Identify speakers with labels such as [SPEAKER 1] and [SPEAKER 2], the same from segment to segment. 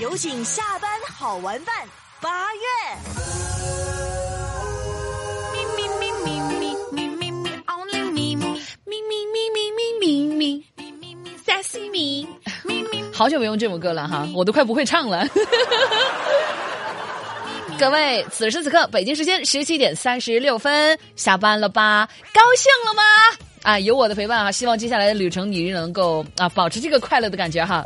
[SPEAKER 1] 有请下班好玩伴八月。咪咪咪咪咪咪咪咪，only me，
[SPEAKER 2] 咪咪咪咪咪咪咪咪咪
[SPEAKER 1] ，sexy me
[SPEAKER 2] 好久没用这首歌了哈，我都快不会唱了。各位，此时此刻，北京时间十七点三十六分，下班了吧？高兴了吗？啊，有我的陪伴啊，希望接下来的旅程你能够啊保持这个快乐的感觉哈。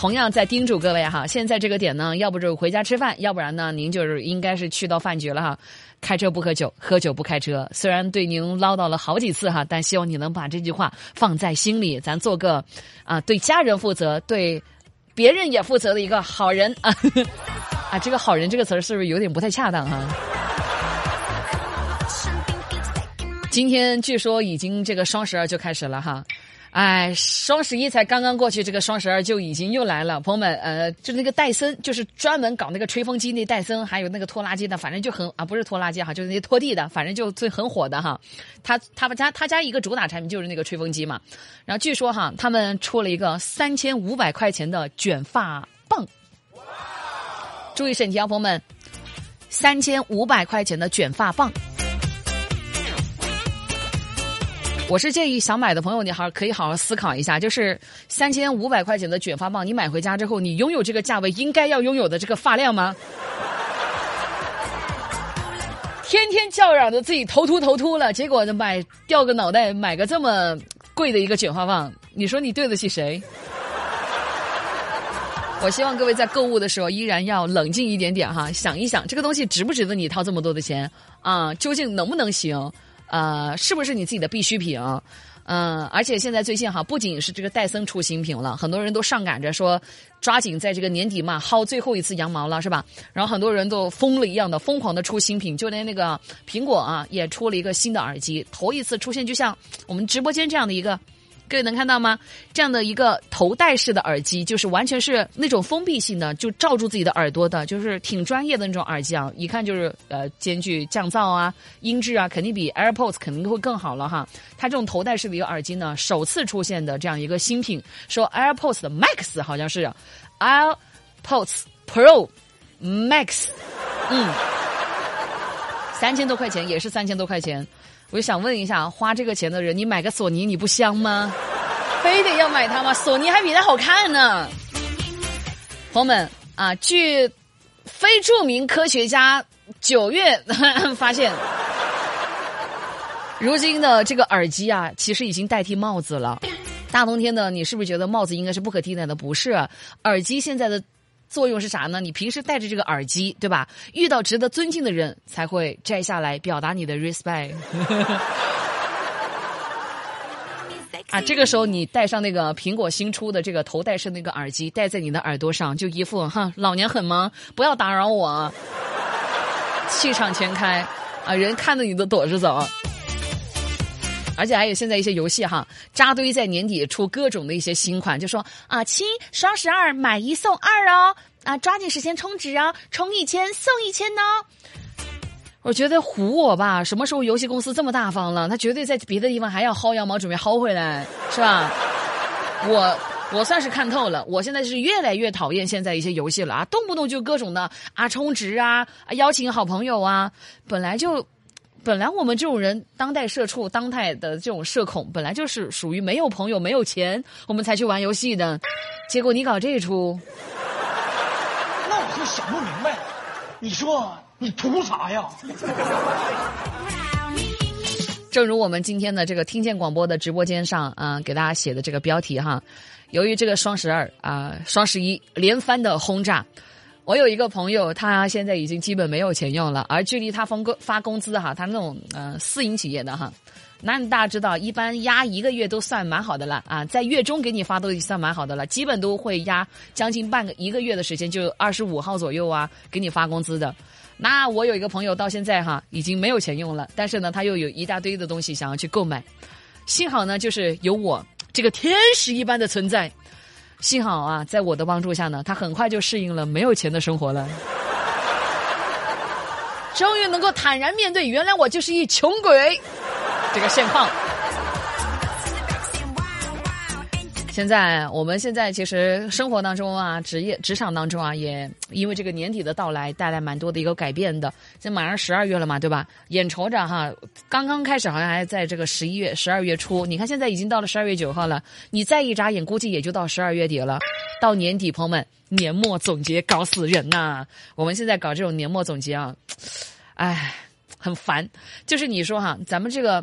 [SPEAKER 2] 同样在叮嘱各位哈，现在这个点呢，要不就回家吃饭，要不然呢，您就是应该是去到饭局了哈。开车不喝酒，喝酒不开车。虽然对您唠叨了好几次哈，但希望你能把这句话放在心里。咱做个啊，对家人负责，对别人也负责的一个好人啊。啊，这个“好人”这个词儿是不是有点不太恰当哈？今天据说已经这个双十二就开始了哈。哎，双十一才刚刚过去，这个双十二就已经又来了。朋友们，呃，就那个戴森，就是专门搞那个吹风机那戴森，还有那个拖拉机的，反正就很啊，不是拖拉机哈，就是那些拖地的，反正就最很火的哈。他他们家他家一个主打产品就是那个吹风机嘛。然后据说哈，他们出了一个三千五百块钱的卷发棒。注意审题啊，朋友们，三千五百块钱的卷发棒。我是建议想买的朋友，你好可以好好思考一下，就是三千五百块钱的卷发棒，你买回家之后，你拥有这个价位应该要拥有的这个发量吗？天天叫嚷着自己头秃头秃了，结果买掉个脑袋买个这么贵的一个卷发棒，你说你对得起谁？我希望各位在购物的时候依然要冷静一点点哈，想一想这个东西值不值得你掏这么多的钱啊？究竟能不能行？呃，是不是你自己的必需品？嗯，而且现在最近哈，不仅是这个戴森出新品了，很多人都上赶着说，抓紧在这个年底嘛薅最后一次羊毛了，是吧？然后很多人都疯了一样的疯狂的出新品，就连那个苹果啊也出了一个新的耳机，头一次出现，就像我们直播间这样的一个。各位能看到吗？这样的一个头戴式的耳机，就是完全是那种封闭性的，就罩住自己的耳朵的，就是挺专业的那种耳机啊！一看就是呃，兼具降噪啊、音质啊，肯定比 AirPods 肯定会更好了哈。它这种头戴式的一个耳机呢，首次出现的这样一个新品，说 AirPods 的 Max 好像是 AirPods Pro Max，嗯，三千多块钱，也是三千多块钱。我就想问一下，花这个钱的人，你买个索尼你不香吗？非得要买它吗？索尼还比它好看呢。朋友们啊，据非著名科学家九月 发现，如今的这个耳机啊，其实已经代替帽子了。大冬天的，你是不是觉得帽子应该是不可替代的？不是，耳机现在的。作用是啥呢？你平时戴着这个耳机，对吧？遇到值得尊敬的人才会摘下来表达你的 respect。啊，这个时候你戴上那个苹果新出的这个头戴式那个耳机，戴在你的耳朵上，就一副哈老娘很忙？不要打扰我，气场全开啊！人看着你都躲着走。而且还有现在一些游戏哈，扎堆在年底出各种的一些新款，就说啊，亲，双十二买一送二哦，啊，抓紧时间充值啊，充一千送一千呢。我觉得唬我吧，什么时候游戏公司这么大方了？他绝对在别的地方还要薅羊毛，准备薅回来，是吧？我我算是看透了，我现在是越来越讨厌现在一些游戏了啊，动不动就各种的啊充值啊，邀请好朋友啊，本来就。本来我们这种人，当代社畜，当代的这种社恐，本来就是属于没有朋友、没有钱，我们才去玩游戏的。结果你搞这出，
[SPEAKER 3] 那我就想不明白，你说你图啥呀？
[SPEAKER 2] 正如我们今天的这个听见广播的直播间上啊，给大家写的这个标题哈，由于这个双十二啊、双十一连番的轰炸。我有一个朋友，他现在已经基本没有钱用了，而距离他发工发工资哈，他那种呃私营企业的哈，那大家知道，一般压一个月都算蛮好的了啊，在月中给你发都算蛮好的了，基本都会压将近半个一个月的时间，就二十五号左右啊，给你发工资的。那我有一个朋友到现在哈，已经没有钱用了，但是呢，他又有一大堆的东西想要去购买，幸好呢，就是有我这个天使一般的存在。幸好啊，在我的帮助下呢，他很快就适应了没有钱的生活了，终于能够坦然面对，原来我就是一穷鬼这个现况。现在我们现在其实生活当中啊，职业职场当中啊，也因为这个年底的到来，带来蛮多的一个改变的。现在马上十二月了嘛，对吧？眼瞅着哈，刚刚开始好像还在这个十一月、十二月初，你看现在已经到了十二月九号了，你再一眨眼，估计也就到十二月底了。到年底，朋友们，年末总结搞死人呐！我们现在搞这种年末总结啊，哎，很烦。就是你说哈，咱们这个。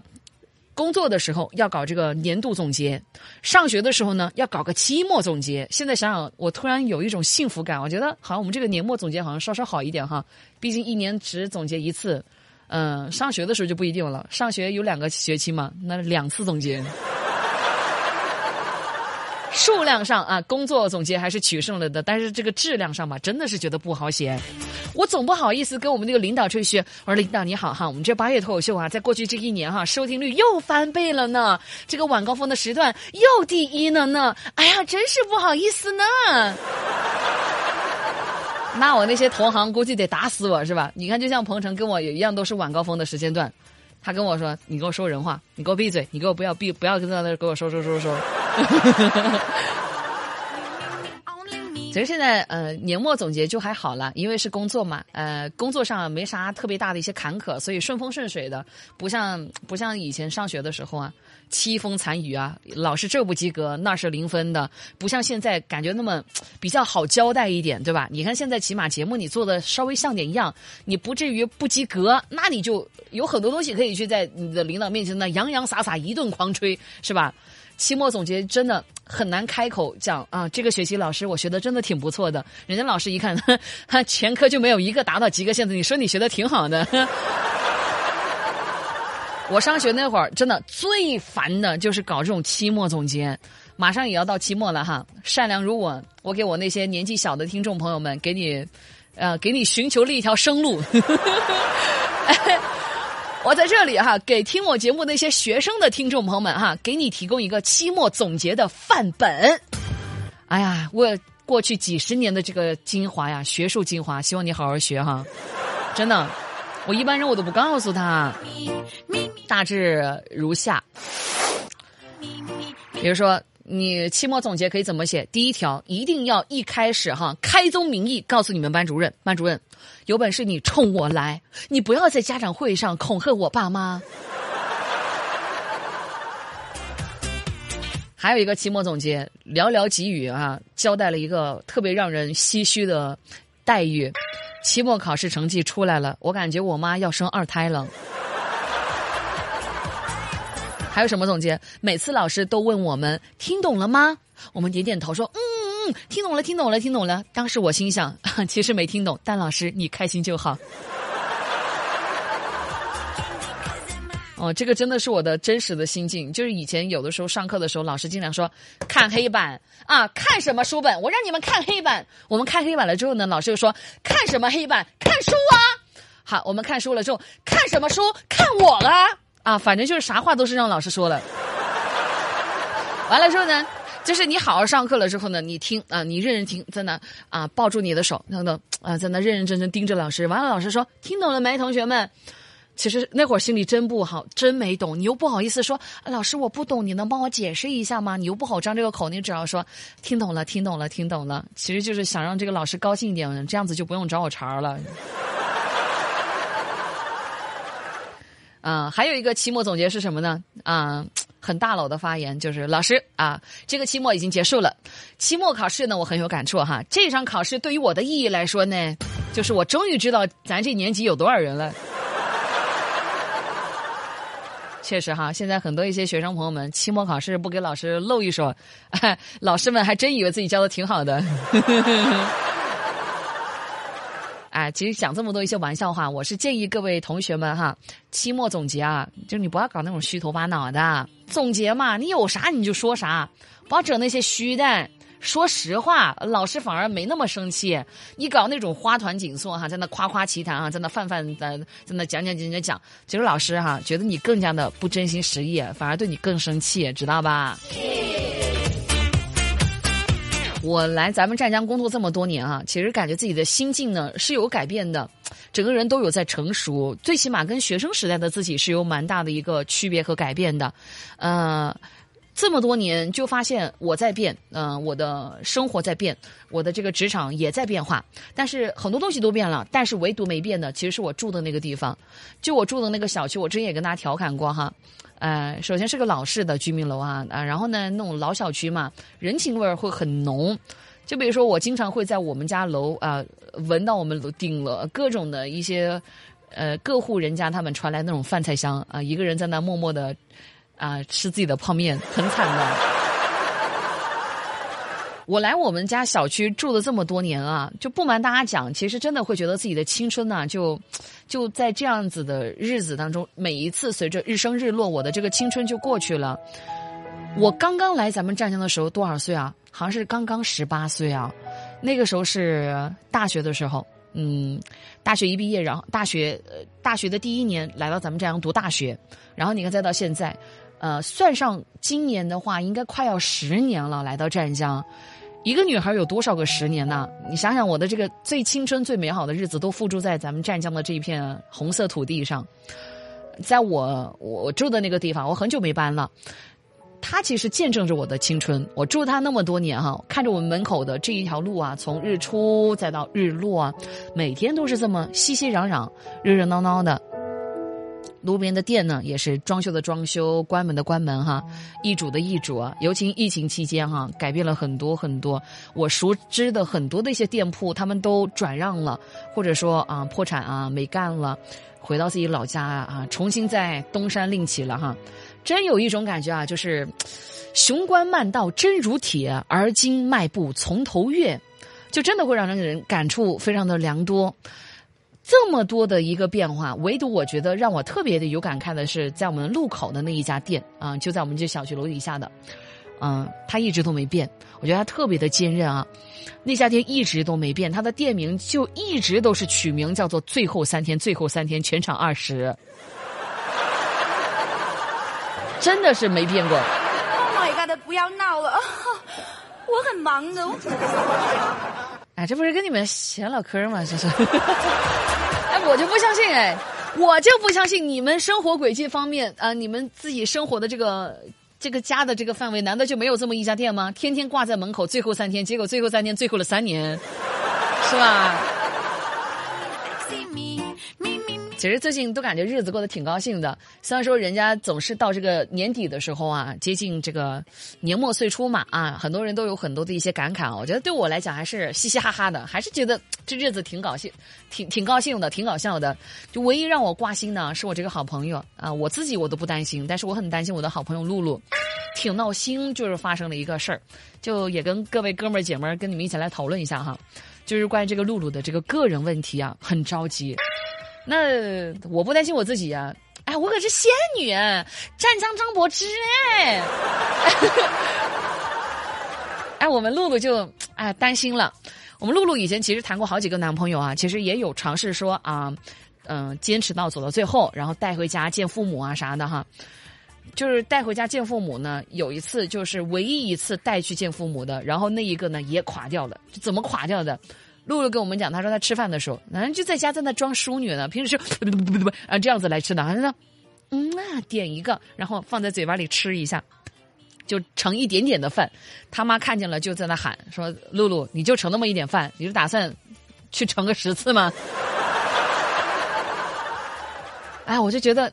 [SPEAKER 2] 工作的时候要搞这个年度总结，上学的时候呢要搞个期末总结。现在想想，我突然有一种幸福感，我觉得好像我们这个年末总结好像稍稍好一点哈。毕竟一年只总结一次，嗯，上学的时候就不一定了。上学有两个学期嘛，那两次总结。数量上啊，工作总结还是取胜了的，但是这个质量上吧，真的是觉得不好写。我总不好意思跟我们那个领导吹嘘，我说领导你好哈，我们这八月脱口秀啊，在过去这一年哈，收听率又翻倍了呢，这个晚高峰的时段又第一了呢，哎呀，真是不好意思呢。那我那些同行估计得打死我是吧？你看，就像鹏程跟我也一样，都是晚高峰的时间段。他跟我说：“你给我说人话，你给我闭嘴，你给我不要闭，不要跟在那给我说说说说。其实现在呃年末总结就还好了，因为是工作嘛，呃工作上没啥特别大的一些坎坷，所以顺风顺水的，不像不像以前上学的时候啊，凄风惨雨啊，老是这不及格那是零分的，不像现在感觉那么比较好交代一点，对吧？你看现在起码节目你做的稍微像点样，你不至于不及格，那你就有很多东西可以去在你的领导面前呢洋洋洒洒一顿狂吹，是吧？期末总结真的很难开口讲啊！这个学期老师我学的真的挺不错的，人家老师一看，他全科就没有一个达到及格线的。你说你学的挺好的。我上学那会儿真的最烦的就是搞这种期末总结，马上也要到期末了哈。善良如我，我给我那些年纪小的听众朋友们，给你，呃，给你寻求了一条生路。我在这里哈，给听我节目那些学生的听众朋友们哈，给你提供一个期末总结的范本。哎呀，我过去几十年的这个精华呀，学术精华，希望你好好学哈。真的，我一般人我都不告诉他。大致如下，比如说。你期末总结可以怎么写？第一条，一定要一开始哈开宗明义告诉你们班主任，班主任，有本事你冲我来，你不要在家长会上恐吓我爸妈。还有一个期末总结，寥寥几语啊，交代了一个特别让人唏嘘的待遇。期末考试成绩出来了，我感觉我妈要生二胎了。还有什么总结？每次老师都问我们听懂了吗？我们点点头说嗯嗯，听懂了，听懂了，听懂了。当时我心想，其实没听懂，但老师你开心就好。哦，这个真的是我的真实的心境。就是以前有的时候上课的时候，老师经常说看黑板啊，看什么书本？我让你们看黑板。我们看黑板了之后呢，老师又说看什么黑板？看书啊。好，我们看书了之后，看什么书？看我了。啊，反正就是啥话都是让老师说了。完了之后呢，就是你好好上课了之后呢，你听啊，你认真听，在那啊抱住你的手，等等啊，在那认认真真盯着老师。完了，老师说听懂了没，同学们？其实那会儿心里真不好，真没懂。你又不好意思说，老师我不懂，你能帮我解释一下吗？你又不好张这个口，你只要说听懂了，听懂了，听懂了。其实就是想让这个老师高兴一点，这样子就不用找我茬了。啊，还有一个期末总结是什么呢？啊，很大佬的发言就是老师啊，这个期末已经结束了。期末考试呢，我很有感触哈。这场考试对于我的意义来说呢，就是我终于知道咱这年级有多少人了。确实哈，现在很多一些学生朋友们，期末考试不给老师露一手，老师们还真以为自己教的挺好的。其实讲这么多一些玩笑话，我是建议各位同学们哈，期末总结啊，就是你不要搞那种虚头巴脑的总结嘛，你有啥你就说啥，不要整那些虚的。说实话，老师反而没那么生气。你搞那种花团锦簇哈，在那夸夸其谈哈，在那泛泛的在那讲讲讲讲讲，其实老师哈觉得你更加的不真心实意，反而对你更生气，知道吧？我来咱们湛江工作这么多年啊，其实感觉自己的心境呢是有改变的，整个人都有在成熟，最起码跟学生时代的自己是有蛮大的一个区别和改变的。呃，这么多年就发现我在变，嗯、我的生活在变，我的这个职场也在变化，但是很多东西都变了，但是唯独没变的其实是我住的那个地方，就我住的那个小区，我之前也跟大家调侃过哈。呃，首先是个老式的居民楼啊，啊，然后呢，那种老小区嘛，人情味儿会很浓。就比如说，我经常会在我们家楼啊、闻到我们楼顶了各种的一些呃各户人家他们传来那种饭菜香啊、一个人在那默默的啊、吃自己的泡面，很惨的。我来我们家小区住了这么多年啊，就不瞒大家讲，其实真的会觉得自己的青春呐、就就在这样子的日子当中，每一次随着日升日落，我的这个青春就过去了。我刚刚来咱们湛江的时候多少岁啊？好像是刚刚十八岁啊，那个时候是大学的时候，嗯，大学一毕业，然后大学呃大学的第一年来到咱们湛江读大学，然后你看再到现在，呃，算上今年的话，应该快要十年了，来到湛江。一个女孩有多少个十年呢？你想想，我的这个最青春、最美好的日子都付诸在咱们湛江的这一片红色土地上。在我我住的那个地方，我很久没搬了。它其实见证着我的青春。我住它那么多年哈，看着我们门口的这一条路啊，从日出再到日落啊，每天都是这么熙熙攘攘、热热闹闹的。路边的店呢，也是装修的装修，关门的关门哈，易主的易主啊。尤其疫情期间哈，改变了很多很多。我熟知的很多的一些店铺，他们都转让了，或者说啊破产啊没干了，回到自己老家啊，重新在东山另起了哈。真有一种感觉啊，就是雄关漫道真如铁，而今迈步从头越，就真的会让人感触非常的良多。这么多的一个变化，唯独我觉得让我特别的有感慨的是，在我们路口的那一家店啊、就在我们这小区楼底下的，嗯、它一直都没变，我觉得它特别的坚韧啊。那家店一直都没变，它的店名就一直都是取名叫做“最后三天”，最后三天全场二十，真的是没变过。
[SPEAKER 1] Oh my god！不要闹了，我很忙的。
[SPEAKER 2] 哎，这不是跟你们闲唠嗑吗？这是。我就不相信哎，我就不相信你们生活轨迹方面啊、你们自己生活的这个这个家的这个范围，难道就没有这么一家店吗？天天挂在门口，最后三天，结果最后三天最后了三年，是吧？其实最近都感觉日子过得挺高兴的，虽然说人家总是到这个年底的时候啊，接近这个年末岁初嘛啊，很多人都有很多的一些感慨。我觉得对我来讲还是嘻嘻哈哈的，还是觉得这日子挺高兴，挺挺高兴的，挺搞笑的。就唯一让我挂心呢，是我这个好朋友啊，我自己我都不担心，但是我很担心我的好朋友露露，挺闹心，就是发生了一个事儿，就也跟各位哥们儿姐们儿跟你们一起来讨论一下哈，就是关于这个露露的这个个人问题啊，很着急。那我不担心我自己呀、哎，我可是仙女，湛江张柏芝哎，哎，我们露露就哎担心了。我们露露以前其实谈过好几个男朋友啊，其实也有尝试说啊，嗯、坚持到走到最后，然后带回家见父母啊啥的哈。就是带回家见父母呢，有一次就是唯一一次带去见父母的，然后那一个呢也垮掉了，怎么垮掉的？露露跟我们讲，她说她吃饭的时候，男人就在家在那装淑女呢，平时是 不不不不不啊这样子来吃的，还是呢，嗯啊点一个，然后放在嘴巴里吃一下，就盛一点点的饭。他妈看见了就在那喊说：“露露，你就盛那么一点饭，你是打算去盛个十次吗？”哎，我就觉得，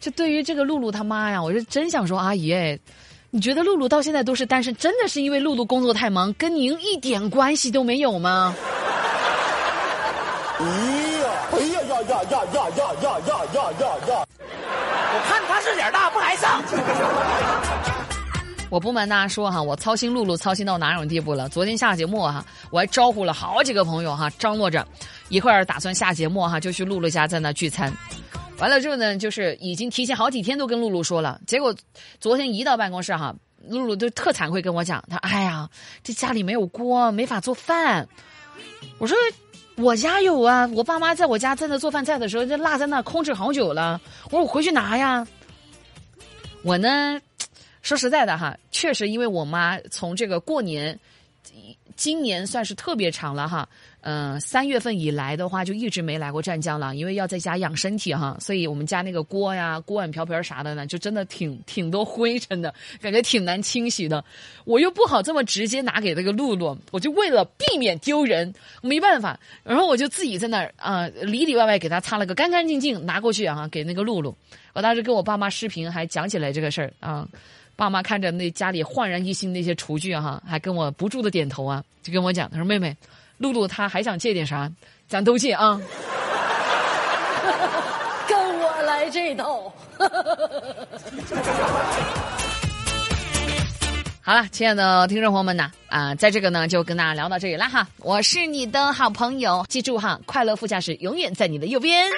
[SPEAKER 2] 就对于这个露露他妈呀，我是真想说，阿姨，哎你觉得露露到现在都是单身，真的是因为露露工作太忙，跟您一点关系都没有吗？
[SPEAKER 4] 哎呀，哎呀呀呀呀呀呀呀呀呀呀呀！
[SPEAKER 3] 我看他是脸大不挨上。
[SPEAKER 2] 我不瞒大家说哈，我操心露露操心到哪种地步了？昨天下节目哈，我还招呼了好几个朋友哈，张罗着一块儿打算下节目哈，就去露露家在那聚餐。完了之后呢，就是已经提前好几天都跟露露说了，结果昨天一到办公室哈，露露就特惭愧跟我讲，她哎呀，这家里没有锅，没法做饭。我说我家有啊，我爸妈在我家在那做饭菜的时候，就落在那空置好久了。我说我回去拿呀。我呢，说实在的哈，确实因为我妈从这个过年今年算是特别长了哈。嗯、三月份以来的话，就一直没来过湛江了，因为要在家养身体哈，所以我们家那个锅呀、锅碗瓢盆啥的呢，就真的挺挺多灰尘的，感觉挺难清洗的。我又不好这么直接拿给那个露露，我就为了避免丢人，没办法，然后我就自己在那啊、里里外外给他擦了个干干净净，拿过去啊给那个露露。我当时跟我爸妈视频还讲起来这个事儿啊。爸妈看着那家里焕然一新那些厨具啊哈，还跟我不住的点头啊，就跟我讲，他说妹妹，露露她还想借点啥，咱都借啊。
[SPEAKER 1] 跟我来这套。
[SPEAKER 2] 好了，亲爱的听众朋友们呐，啊、在这个呢就跟大家聊到这里了哈，我是你的好朋友，记住哈，快乐副驾驶永远在你的右边。